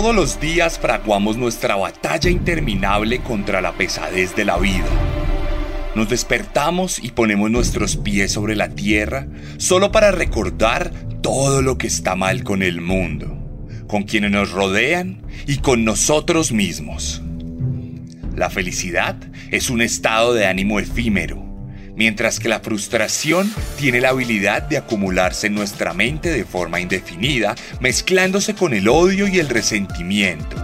Todos los días fraguamos nuestra batalla interminable contra la pesadez de la vida. Nos despertamos y ponemos nuestros pies sobre la tierra solo para recordar todo lo que está mal con el mundo, con quienes nos rodean y con nosotros mismos. La felicidad es un estado de ánimo efímero mientras que la frustración tiene la habilidad de acumularse en nuestra mente de forma indefinida, mezclándose con el odio y el resentimiento.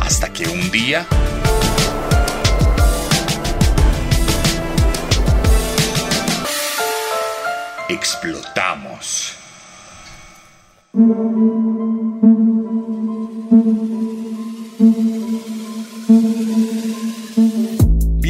Hasta que un día... explotamos.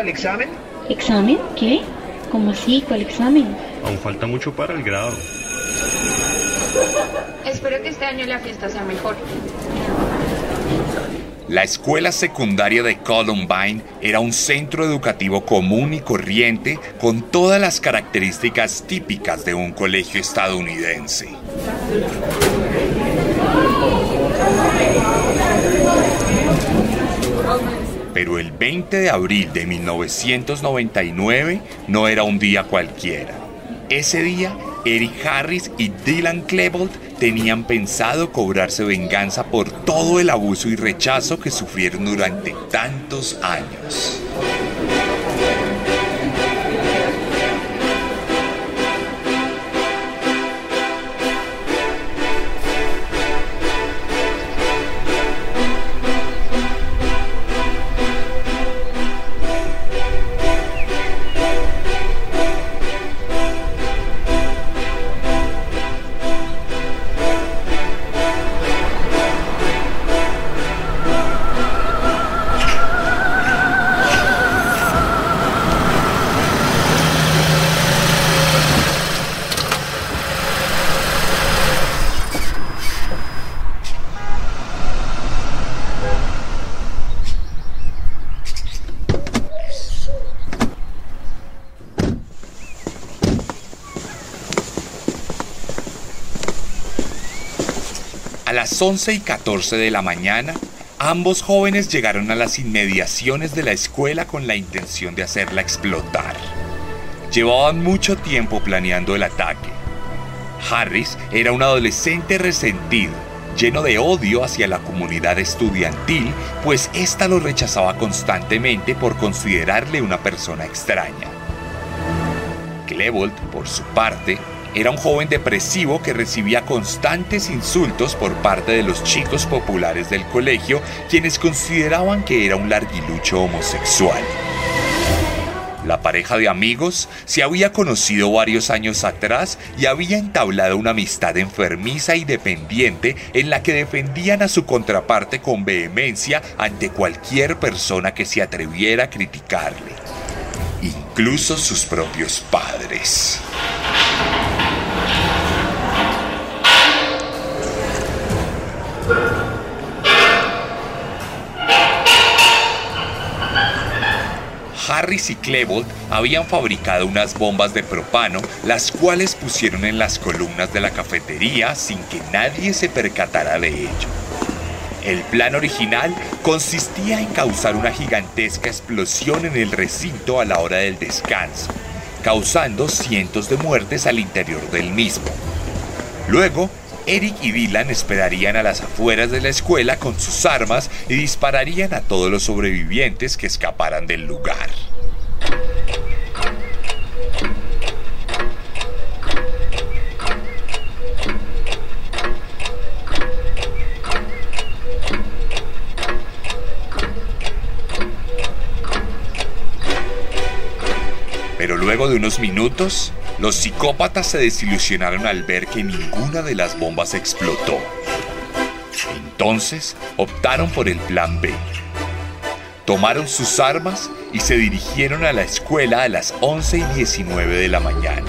Para el examen? ¿Examen? ¿Qué? ¿Cómo así? ¿Cuál examen? Aún falta mucho para el grado. Espero que este año la fiesta sea mejor. La escuela secundaria de Columbine era un centro educativo común y corriente con todas las características típicas de un colegio estadounidense. Pero el 20 de abril de 1999 no era un día cualquiera. Ese día, Eric Harris y Dylan Klebold tenían pensado cobrarse venganza por todo el abuso y rechazo que sufrieron durante tantos años. Las 11 y 14 de la mañana, ambos jóvenes llegaron a las inmediaciones de la escuela con la intención de hacerla explotar. Llevaban mucho tiempo planeando el ataque. Harris era un adolescente resentido, lleno de odio hacia la comunidad estudiantil, pues ésta lo rechazaba constantemente por considerarle una persona extraña. Klebold, por su parte, era un joven depresivo que recibía constantes insultos por parte de los chicos populares del colegio, quienes consideraban que era un larguilucho homosexual. La pareja de amigos se había conocido varios años atrás y había entablado una amistad enfermiza y dependiente en la que defendían a su contraparte con vehemencia ante cualquier persona que se atreviera a criticarle, incluso sus propios padres. Harris y Klebold habían fabricado unas bombas de propano, las cuales pusieron en las columnas de la cafetería sin que nadie se percatara de ello. El plan original consistía en causar una gigantesca explosión en el recinto a la hora del descanso, causando cientos de muertes al interior del mismo. Luego, Eric y Dylan esperarían a las afueras de la escuela con sus armas y dispararían a todos los sobrevivientes que escaparan del lugar. Pero luego de unos minutos, los psicópatas se desilusionaron al ver que ninguna de las bombas explotó. Entonces optaron por el plan B. Tomaron sus armas y se dirigieron a la escuela a las 11 y 19 de la mañana.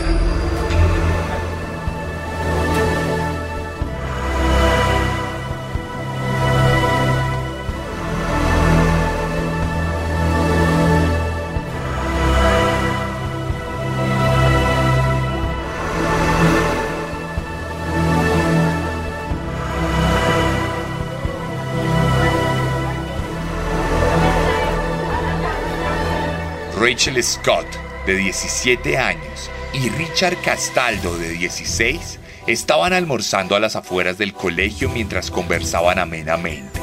Rachel Scott, de 17 años, y Richard Castaldo, de 16, estaban almorzando a las afueras del colegio mientras conversaban amenamente.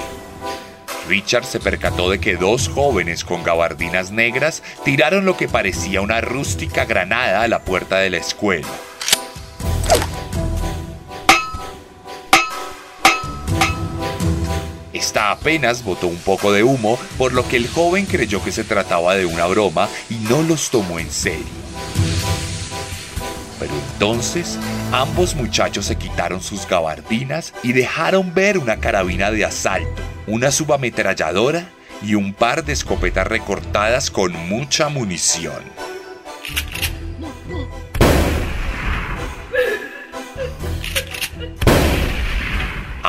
Richard se percató de que dos jóvenes con gabardinas negras tiraron lo que parecía una rústica granada a la puerta de la escuela. Apenas botó un poco de humo, por lo que el joven creyó que se trataba de una broma y no los tomó en serio. Pero entonces ambos muchachos se quitaron sus gabardinas y dejaron ver una carabina de asalto, una subametralladora y un par de escopetas recortadas con mucha munición.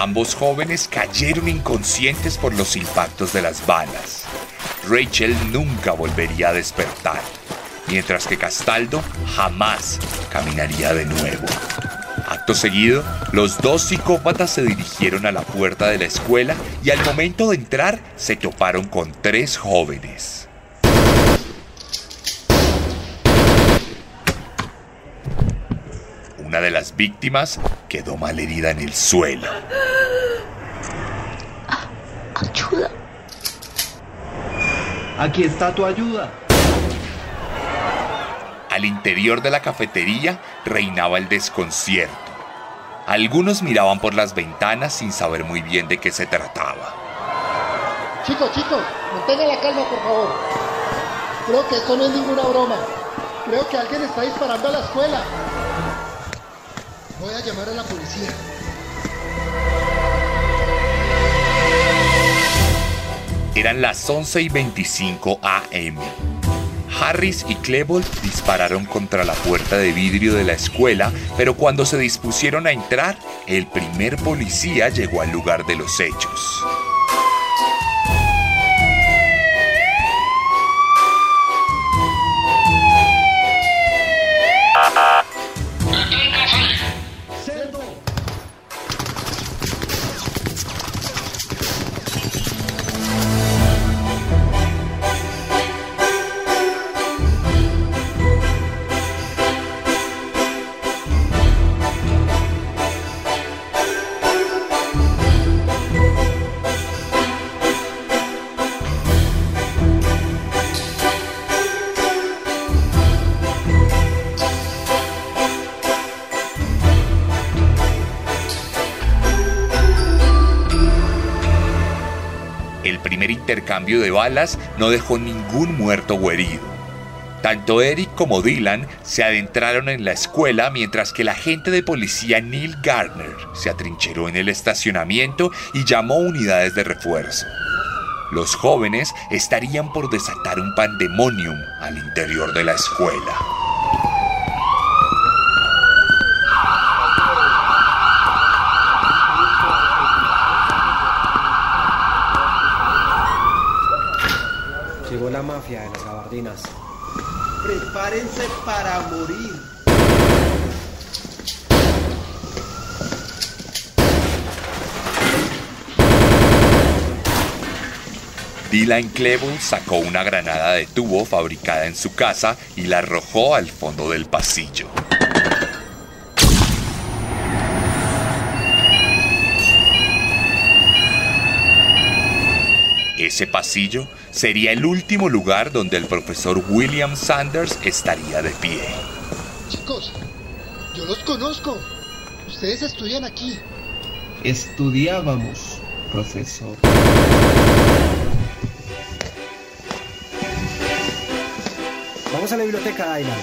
Ambos jóvenes cayeron inconscientes por los impactos de las balas. Rachel nunca volvería a despertar, mientras que Castaldo jamás caminaría de nuevo. Acto seguido, los dos psicópatas se dirigieron a la puerta de la escuela y al momento de entrar se toparon con tres jóvenes. Una de las víctimas quedó malherida en el suelo. Aquí está tu ayuda. Al interior de la cafetería reinaba el desconcierto. Algunos miraban por las ventanas sin saber muy bien de qué se trataba. Chicos, chicos, mantengan la calma, por favor. Creo que esto no es ninguna broma. Creo que alguien está disparando a la escuela. Voy a llamar a la policía. Eran las 11 y 25 am. Harris y Klebold dispararon contra la puerta de vidrio de la escuela, pero cuando se dispusieron a entrar, el primer policía llegó al lugar de los hechos. Intercambio de balas no dejó ningún muerto o herido. Tanto Eric como Dylan se adentraron en la escuela mientras que el agente de policía Neil Gardner se atrincheró en el estacionamiento y llamó unidades de refuerzo. Los jóvenes estarían por desatar un pandemonium al interior de la escuela. Mafia de las gabardinas. Prepárense para morir. Dylan Klebold sacó una granada de tubo fabricada en su casa y la arrojó al fondo del pasillo. Ese pasillo sería el último lugar donde el profesor William Sanders estaría de pie. Chicos, yo los conozco. Ustedes estudian aquí. Estudiábamos, profesor. Vamos a la biblioteca, Ayla.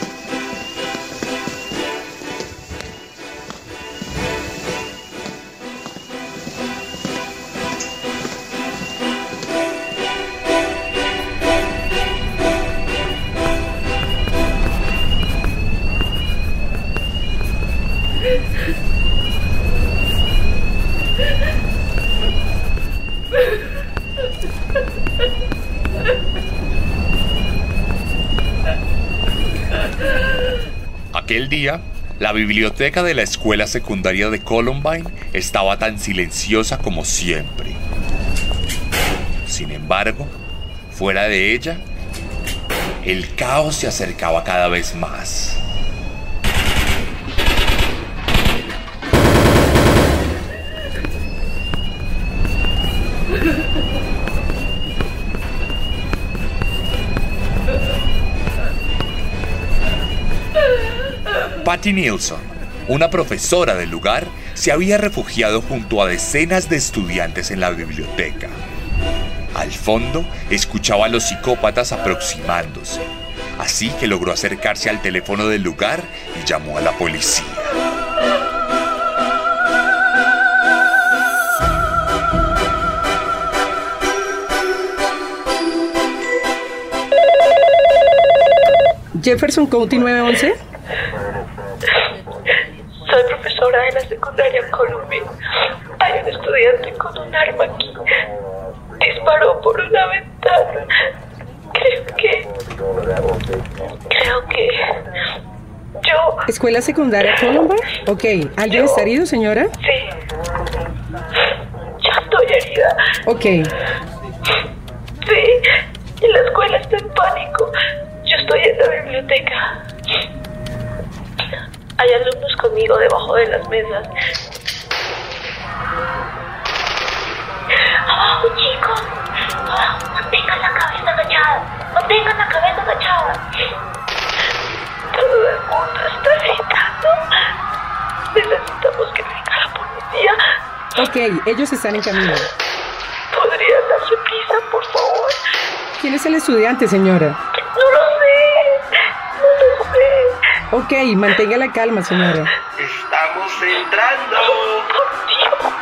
Día, la biblioteca de la escuela secundaria de Columbine estaba tan silenciosa como siempre. Sin embargo, fuera de ella, el caos se acercaba cada vez más. Patty Nilsson, una profesora del lugar, se había refugiado junto a decenas de estudiantes en la biblioteca. Al fondo, escuchaba a los psicópatas aproximándose, así que logró acercarse al teléfono del lugar y llamó a la policía. Jefferson County 911. Soy profesora de la secundaria Columbia. Hay un estudiante con un arma aquí. Disparó por una ventana. Creo que. Creo que. Yo. ¿Escuela secundaria Columbine? Ok. ¿Alguien está herido, señora? Sí. Yo estoy herida. Ok. Sí. Y la escuela está en pánico. Yo estoy en la biblioteca. Hay alumnos conmigo debajo de las mesas. ¡Abajo, chicos! ¡Abajo! Mantengan la cabeza agachada. Mantengan la cabeza agachada. Todo el mundo está gritando. Necesitamos que venga la policía. Ok, ellos están en camino. ¿Podrían darse prisa, por favor? ¿Quién es el estudiante, señora? No lo sé. No lo sé. Ok, mantenga la calma, señora. Entrando. Por Dios.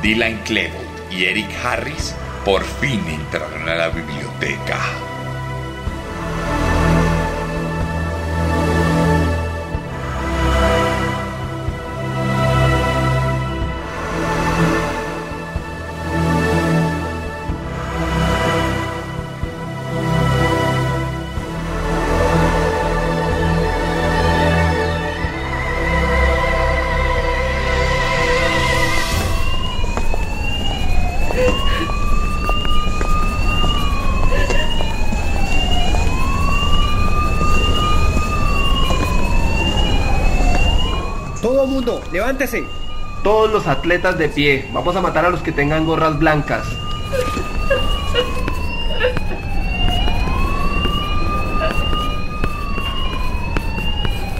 Dylan Klebold y Eric Harris por fin entraron a la biblioteca. Levántese. Todos los atletas de pie. Vamos a matar a los que tengan gorras blancas.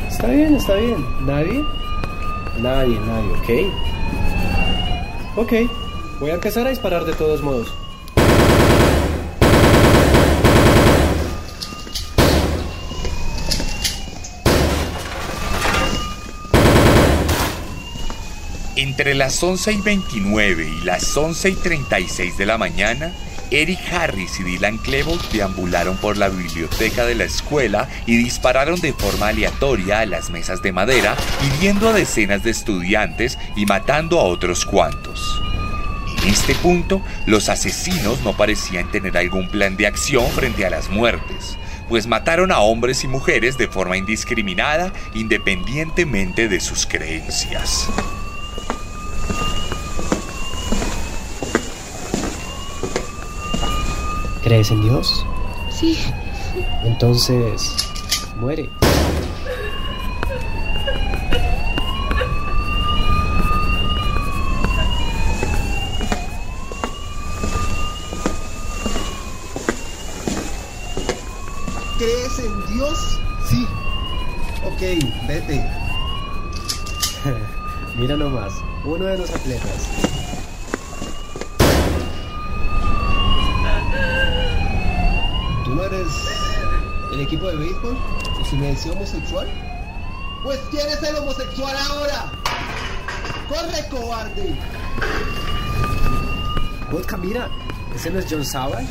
Está bien, está bien. ¿Nadie? Nadie, nadie, ¿ok? Ok, voy a empezar a disparar de todos modos. Entre las 11 y 29 y las 11 y 36 de la mañana, Eric Harris y Dylan Klebold deambularon por la biblioteca de la escuela y dispararon de forma aleatoria a las mesas de madera, hiriendo a decenas de estudiantes y matando a otros cuantos. En este punto, los asesinos no parecían tener algún plan de acción frente a las muertes, pues mataron a hombres y mujeres de forma indiscriminada independientemente de sus creencias. ¿Crees en Dios? Sí. Entonces, muere. ¿Crees en Dios? Sí. Ok, vete. Mira nomás, uno de los atletas. El equipo de béisbol? ¿O si me decía homosexual? Pues ¿quién es el homosexual ahora? ¡Corre, cobarde! Vodka, mira, ¿ese no es John Sauer?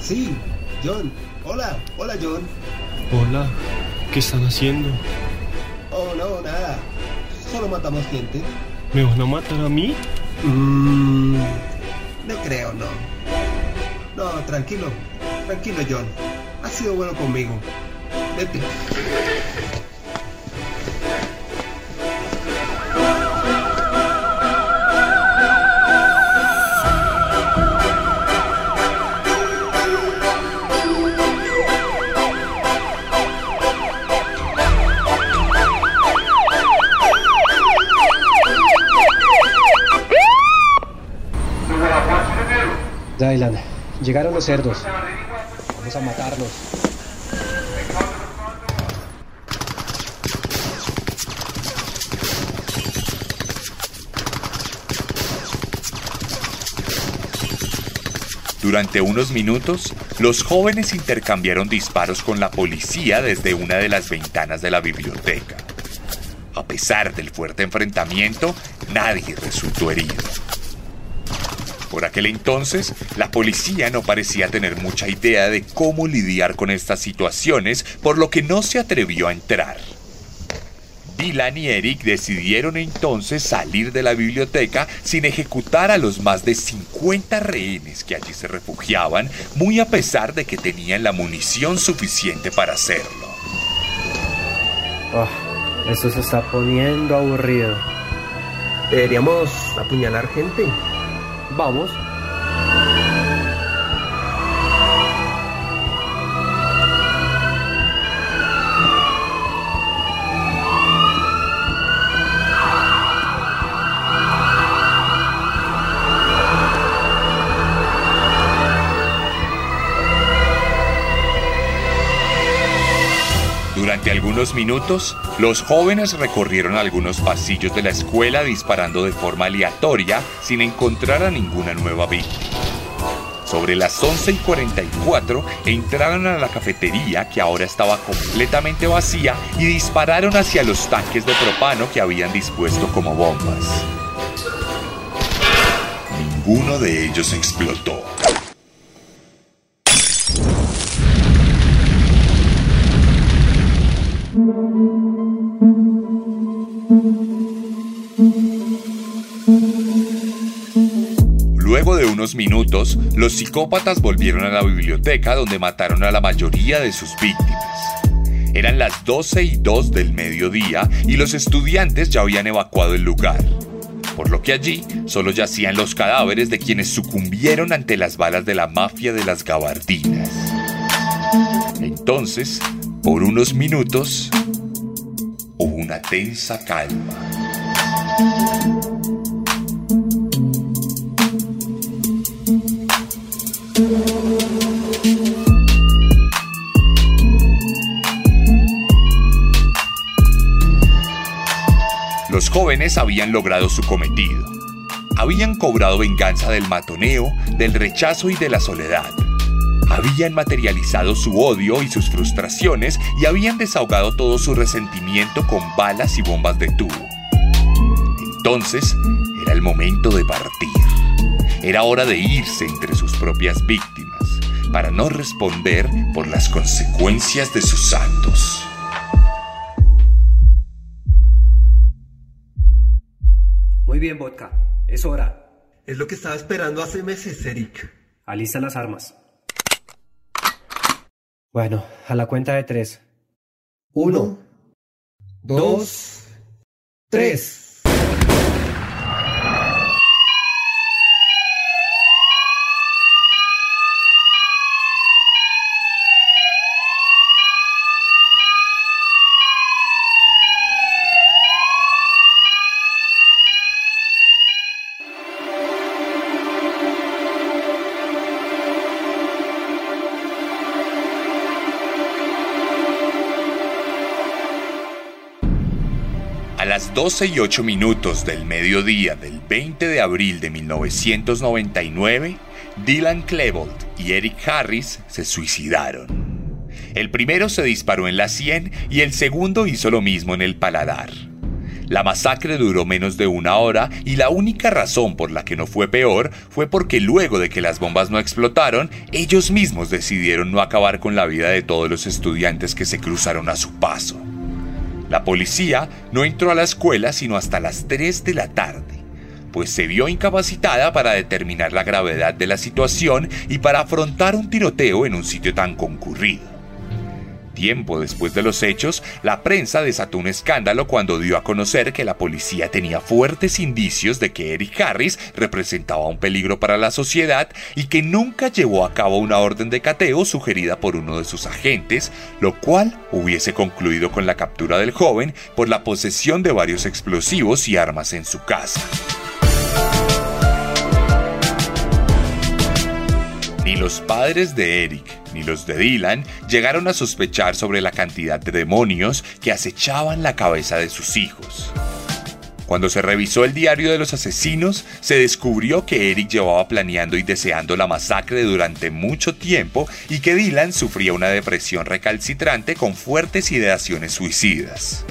Sí, John. Hola, hola John. Hola, ¿qué están haciendo? Oh, no, nada. Solo matamos gente. ¿Me van a matar a mí? Mm, no creo, no. No, tranquilo. Tranquilo, John. Has sido bueno conmigo. Vete. Dylan, llegaron los cerdos. Vamos a matarlos. Durante unos minutos, los jóvenes intercambiaron disparos con la policía desde una de las ventanas de la biblioteca. A pesar del fuerte enfrentamiento, nadie resultó herido. Por aquel entonces, la policía no parecía tener mucha idea de cómo lidiar con estas situaciones, por lo que no se atrevió a entrar. Dylan y Eric decidieron entonces salir de la biblioteca sin ejecutar a los más de 50 rehenes que allí se refugiaban, muy a pesar de que tenían la munición suficiente para hacerlo. Oh, esto se está poniendo aburrido. Deberíamos apuñalar gente. Vamos. Algunos minutos, los jóvenes recorrieron algunos pasillos de la escuela disparando de forma aleatoria sin encontrar a ninguna nueva víctima. Sobre las 11 y 44 entraron a la cafetería que ahora estaba completamente vacía y dispararon hacia los tanques de propano que habían dispuesto como bombas. Ninguno de ellos explotó. Minutos, los psicópatas volvieron a la biblioteca donde mataron a la mayoría de sus víctimas. Eran las 12 y 2 del mediodía y los estudiantes ya habían evacuado el lugar, por lo que allí solo yacían los cadáveres de quienes sucumbieron ante las balas de la mafia de las gabardinas. Entonces, por unos minutos, hubo una tensa calma. Jóvenes habían logrado su cometido. Habían cobrado venganza del matoneo, del rechazo y de la soledad. Habían materializado su odio y sus frustraciones y habían desahogado todo su resentimiento con balas y bombas de tubo. Entonces era el momento de partir. Era hora de irse entre sus propias víctimas para no responder por las consecuencias de sus actos. Muy bien, Vodka. Es hora. Es lo que estaba esperando hace meses, Eric. Alista las armas. Bueno, a la cuenta de tres. Uno, dos, tres. Las 12 y 8 minutos del mediodía del 20 de abril de 1999, Dylan Klebold y Eric Harris se suicidaron. El primero se disparó en la sien y el segundo hizo lo mismo en el paladar. La masacre duró menos de una hora y la única razón por la que no fue peor fue porque luego de que las bombas no explotaron, ellos mismos decidieron no acabar con la vida de todos los estudiantes que se cruzaron a su paso. La policía no entró a la escuela sino hasta las 3 de la tarde, pues se vio incapacitada para determinar la gravedad de la situación y para afrontar un tiroteo en un sitio tan concurrido. Tiempo después de los hechos, la prensa desató un escándalo cuando dio a conocer que la policía tenía fuertes indicios de que Eric Harris representaba un peligro para la sociedad y que nunca llevó a cabo una orden de cateo sugerida por uno de sus agentes, lo cual hubiese concluido con la captura del joven por la posesión de varios explosivos y armas en su casa. Ni los padres de Eric ni los de Dylan llegaron a sospechar sobre la cantidad de demonios que acechaban la cabeza de sus hijos. Cuando se revisó el diario de los asesinos, se descubrió que Eric llevaba planeando y deseando la masacre durante mucho tiempo y que Dylan sufría una depresión recalcitrante con fuertes ideaciones suicidas.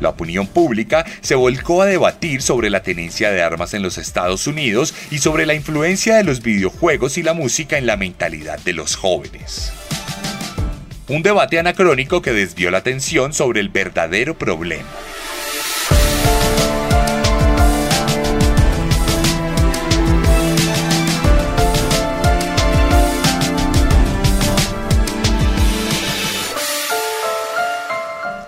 La opinión pública se volcó a debatir sobre la tenencia de armas en los Estados Unidos y sobre la influencia de los videojuegos y la música en la mentalidad de los jóvenes. Un debate anacrónico que desvió la atención sobre el verdadero problema.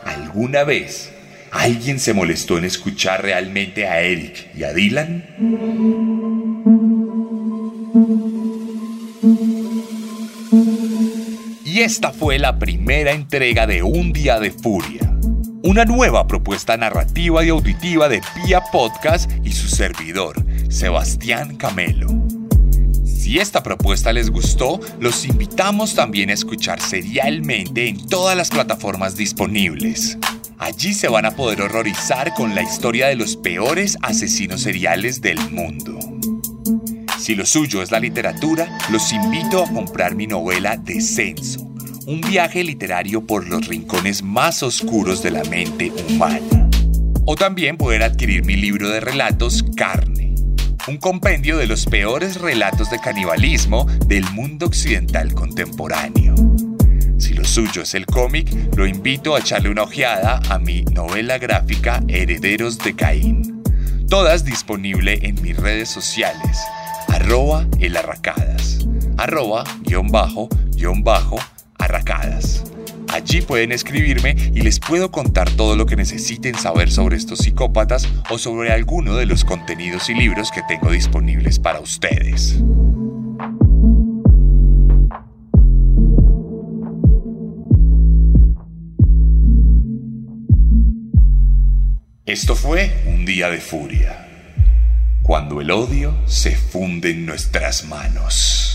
¿Alguna vez ¿Alguien se molestó en escuchar realmente a Eric y a Dylan? Y esta fue la primera entrega de Un Día de Furia, una nueva propuesta narrativa y auditiva de Pia Podcast y su servidor, Sebastián Camelo. Si esta propuesta les gustó, los invitamos también a escuchar serialmente en todas las plataformas disponibles. Allí se van a poder horrorizar con la historia de los peores asesinos seriales del mundo. Si lo suyo es la literatura, los invito a comprar mi novela Descenso, un viaje literario por los rincones más oscuros de la mente humana. O también poder adquirir mi libro de relatos Carne, un compendio de los peores relatos de canibalismo del mundo occidental contemporáneo. Suyo es el cómic, lo invito a echarle una ojeada a mi novela gráfica Herederos de Caín. Todas disponible en mis redes sociales. Arroba el arracadas. Arroba guion bajo guion bajo arracadas. Allí pueden escribirme y les puedo contar todo lo que necesiten saber sobre estos psicópatas o sobre alguno de los contenidos y libros que tengo disponibles para ustedes. Esto fue un día de furia, cuando el odio se funde en nuestras manos.